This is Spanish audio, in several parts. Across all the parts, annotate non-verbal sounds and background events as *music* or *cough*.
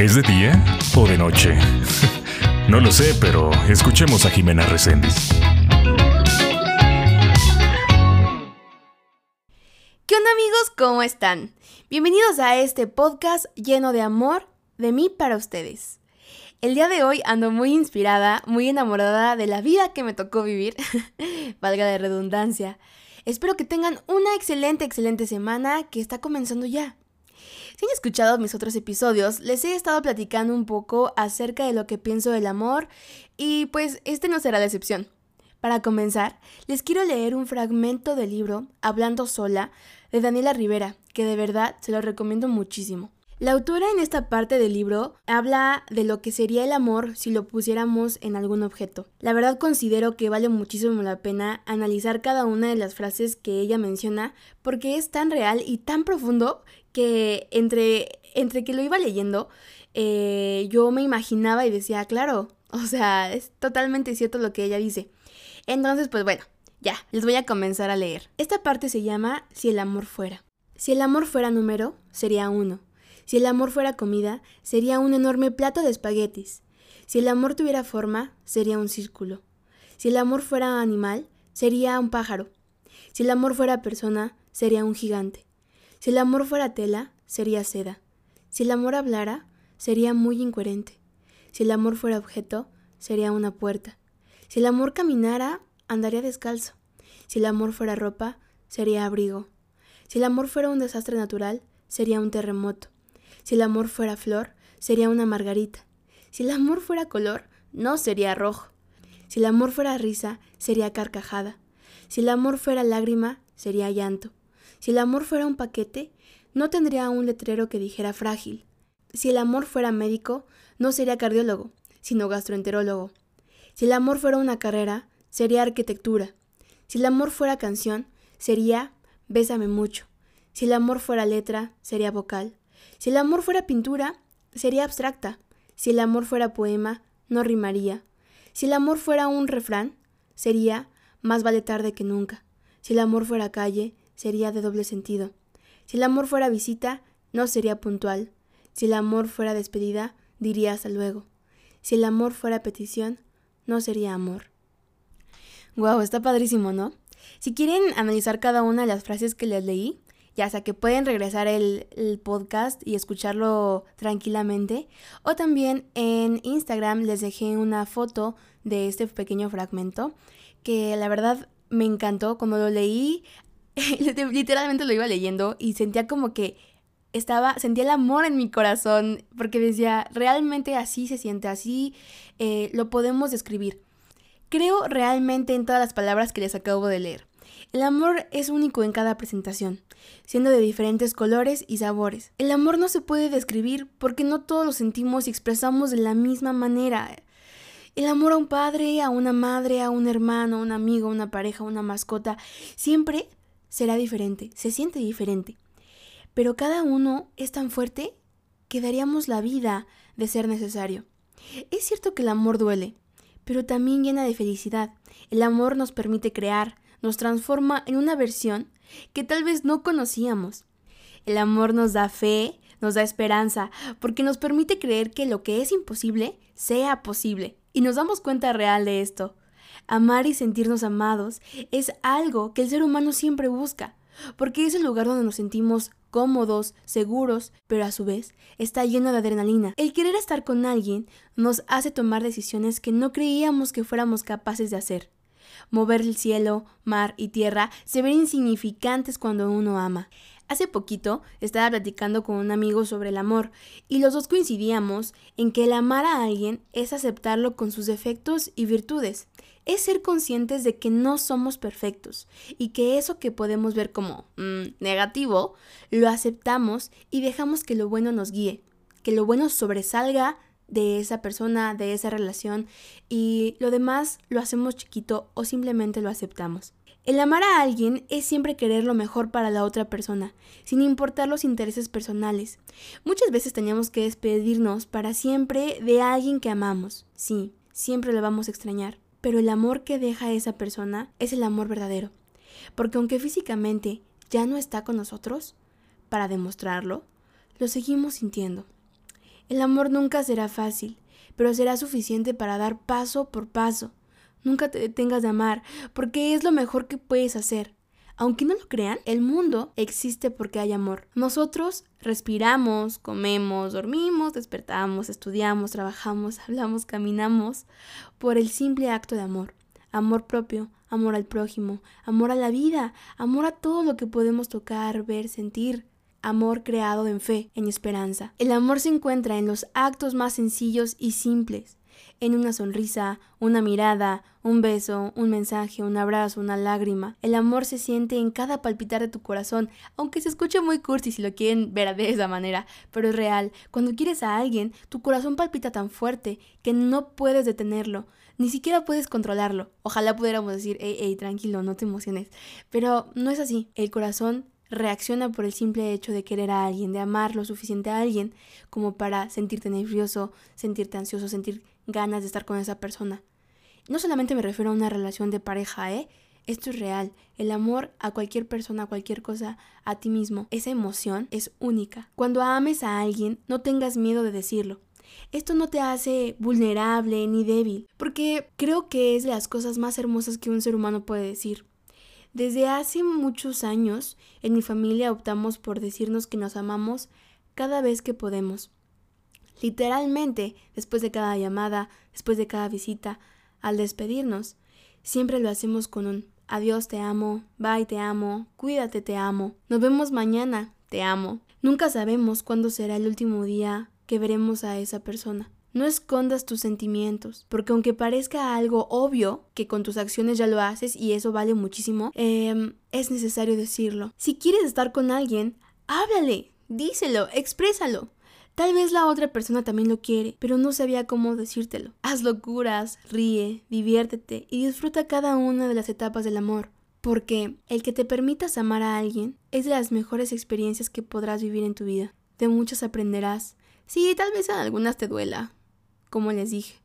¿Es de día o de noche? *laughs* No lo sé, pero escuchemos a Jimena Reséndiz. ¿Qué onda amigos? ¿Cómo están? Bienvenidos a este podcast lleno de amor de mí para ustedes. El día de hoy ando muy inspirada, muy enamorada de la vida que me tocó vivir, *laughs* valga de redundancia. Espero que tengan una excelente, excelente semana que está comenzando ya. Si han escuchado mis otros episodios, les he estado platicando un poco acerca de lo que pienso del amor y pues este no será la excepción. Para comenzar, les quiero leer un fragmento del libro Hablando sola de Daniela Rivera, que de verdad se lo recomiendo muchísimo. La autora en esta parte del libro habla de lo que sería el amor si lo pusiéramos en algún objeto. La verdad considero que vale muchísimo la pena analizar cada una de las frases que ella menciona porque es tan real y tan profundo que entre, entre que lo iba leyendo eh, yo me imaginaba y decía, claro, *laughs* o sea, es totalmente cierto lo que ella dice. Entonces, pues bueno, ya, les voy a comenzar a leer. Esta parte se llama Si el amor fuera. Si el amor fuera número, sería uno. Si el amor fuera comida, sería un enorme plato de espaguetis. Si el amor tuviera forma, sería un círculo. Si el amor fuera animal, sería un pájaro. Si el amor fuera persona, sería un gigante. Si el amor fuera tela, sería seda. Si el amor hablara, sería muy incoherente. Si el amor fuera objeto, sería una puerta. Si el amor caminara, andaría descalzo. Si el amor fuera ropa, sería abrigo. Si el amor fuera un desastre natural, sería un terremoto. Si el amor fuera flor, sería una margarita. Si el amor fuera color, no sería rojo. Si el amor fuera risa, sería carcajada. Si el amor fuera lágrima, sería llanto. Si el amor fuera un paquete, no tendría un letrero que dijera frágil. Si el amor fuera médico, no sería cardiólogo, sino gastroenterólogo. Si el amor fuera una carrera, sería arquitectura. Si el amor fuera canción, sería Bésame mucho. Si el amor fuera letra, sería vocal. Si el amor fuera pintura, sería abstracta. Si el amor fuera poema, no rimaría. Si el amor fuera un refrán, sería más vale tarde que nunca. Si el amor fuera calle, sería de doble sentido. Si el amor fuera visita, no sería puntual. Si el amor fuera despedida, diría hasta luego. Si el amor fuera petición, no sería amor. Guau, está padrísimo, ¿no? Si quieren analizar cada una de las frases que les leí, ya sea que pueden regresar el, podcast y escucharlo tranquilamente. O también en Instagram les dejé una foto de este pequeño fragmento que la verdad me encantó. Cuando lo leí, *laughs* literalmente lo iba leyendo y sentía como que estaba, sentía el amor en mi corazón porque decía, realmente así se siente, así eh, lo podemos describir. Creo realmente en todas las palabras que les acabo de leer. El amor es único en cada presentación, siendo de diferentes colores y sabores. El amor no se puede describir porque no todos lo sentimos y expresamos de la misma manera. El amor a un padre, a una madre, a un hermano, a un amigo, a una pareja, a una mascota, siempre será diferente, se siente diferente. Pero cada uno es tan fuerte que daríamos la vida de ser necesario. Es cierto que el amor duele, pero también llena de felicidad. El amor nos permite crear, nos transforma en una versión que tal vez no conocíamos. El amor nos da fe, nos da esperanza, porque nos permite creer que lo que es imposible sea posible. Y nos damos cuenta real de esto. Amar y sentirnos amados es algo que el ser humano siempre busca, porque es el lugar donde nos sentimos cómodos, seguros, pero a su vez está lleno de adrenalina. El querer estar con alguien nos hace tomar decisiones que no creíamos que fuéramos capaces de hacer mover el cielo, mar y tierra se ven insignificantes cuando uno ama. Hace poquito estaba platicando con un amigo sobre el amor y los dos coincidíamos en que el amar a alguien es aceptarlo con sus defectos y virtudes. Es ser conscientes de que no somos perfectos y que eso que podemos ver como mm, negativo lo aceptamos y dejamos que lo bueno nos guíe, que lo bueno sobresalga de esa persona, de esa relación y lo demás lo hacemos chiquito o simplemente lo aceptamos. El amar a alguien es siempre querer lo mejor para la otra persona, sin importar los intereses personales. Muchas veces tenemos que despedirnos para siempre de alguien que amamos. Sí, siempre lo vamos a extrañar, pero el amor que deja esa persona es el amor verdadero. Porque aunque físicamente ya no está con nosotros, para demostrarlo, lo seguimos sintiendo. El amor nunca será fácil, pero será suficiente para dar paso por paso. Nunca te detengas de amar, porque es lo mejor que puedes hacer. Aunque no lo crean, el mundo existe porque hay amor. Nosotros respiramos, comemos, dormimos, despertamos, estudiamos, trabajamos, *laughs* hablamos, caminamos por el simple acto de amor. Amor propio, amor al prójimo, amor a la vida, amor a todo lo que podemos tocar, ver, sentir. Amor creado en fe, en esperanza. El amor se encuentra en los actos más sencillos y simples en una sonrisa, una mirada, un beso, un mensaje, un abrazo, una lágrima. El amor se siente en cada palpitar de tu corazón, aunque se escuche muy cursi si lo quieren ver de esa manera, pero es real. Cuando quieres a alguien, tu corazón palpita tan fuerte que no puedes detenerlo, ni siquiera puedes controlarlo. Ojalá pudiéramos decir, hey, hey, tranquilo, no te emociones. Pero no es así. El corazón reacciona por el simple hecho de querer a alguien, de amar lo suficiente a alguien como para sentirte nervioso, sentirte ansioso, sentir ganas de estar con esa persona. No solamente me refiero a una relación de pareja, ¿eh? Esto es real. El amor a cualquier persona, a cualquier cosa, a ti mismo, esa emoción es única. Cuando ames a alguien, no tengas miedo de decirlo. Esto no te hace vulnerable ni débil, porque creo que es de las cosas más hermosas que un ser humano puede decir. Desde hace muchos años, en mi familia optamos por decirnos que nos amamos cada vez que podemos. Literalmente, después de cada llamada, después de cada visita, al despedirnos, siempre lo hacemos con un adiós te amo, bye te amo, cuídate te amo, nos vemos mañana, te amo. Nunca sabemos cuándo será el último día que veremos a esa persona. No escondas tus sentimientos, porque aunque parezca algo obvio, que con tus acciones ya lo haces y eso vale muchísimo, em, es necesario decirlo. Si quieres estar con alguien, háblale, díselo, exprésalo. Tal vez la otra persona también lo quiere, pero no sabía cómo decírtelo. Haz locuras, ríe, diviértete y disfruta cada una de las etapas del amor. Porque el que te permitas amar a alguien es de las mejores experiencias que podrás vivir en tu vida. De muchas aprenderás. Sí, tal vez a algunas te duela, como les dije.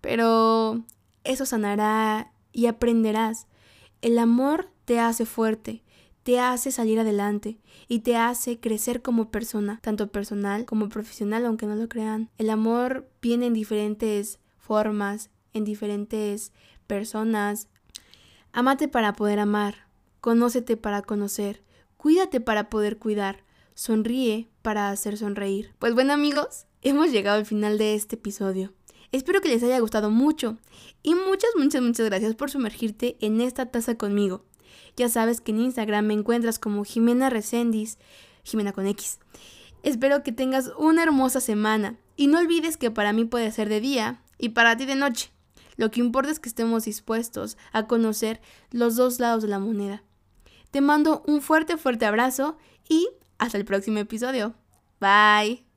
Pero eso sanará y aprenderás. El amor te hace fuerte, te hace salir adelante y te hace crecer como persona, tanto personal como profesional, aunque no lo crean. El amor viene en diferentes formas, en diferentes personas. Amate para poder amar, conócete para conocer, cuídate para poder cuidar, sonríe para hacer sonreír. Pues bueno amigos, hemos llegado al final de este episodio. Espero que les haya gustado mucho y muchas, muchas, muchas gracias por sumergirte en esta taza conmigo. Ya sabes que en Instagram me encuentras como Jimena Recendis, Jimena con X. Espero que tengas una hermosa semana y no olvides que para mí puede ser de día y para ti de noche. Lo que importa es que estemos dispuestos a conocer los dos lados de la moneda. Te mando un fuerte, fuerte abrazo y hasta el próximo episodio. Bye.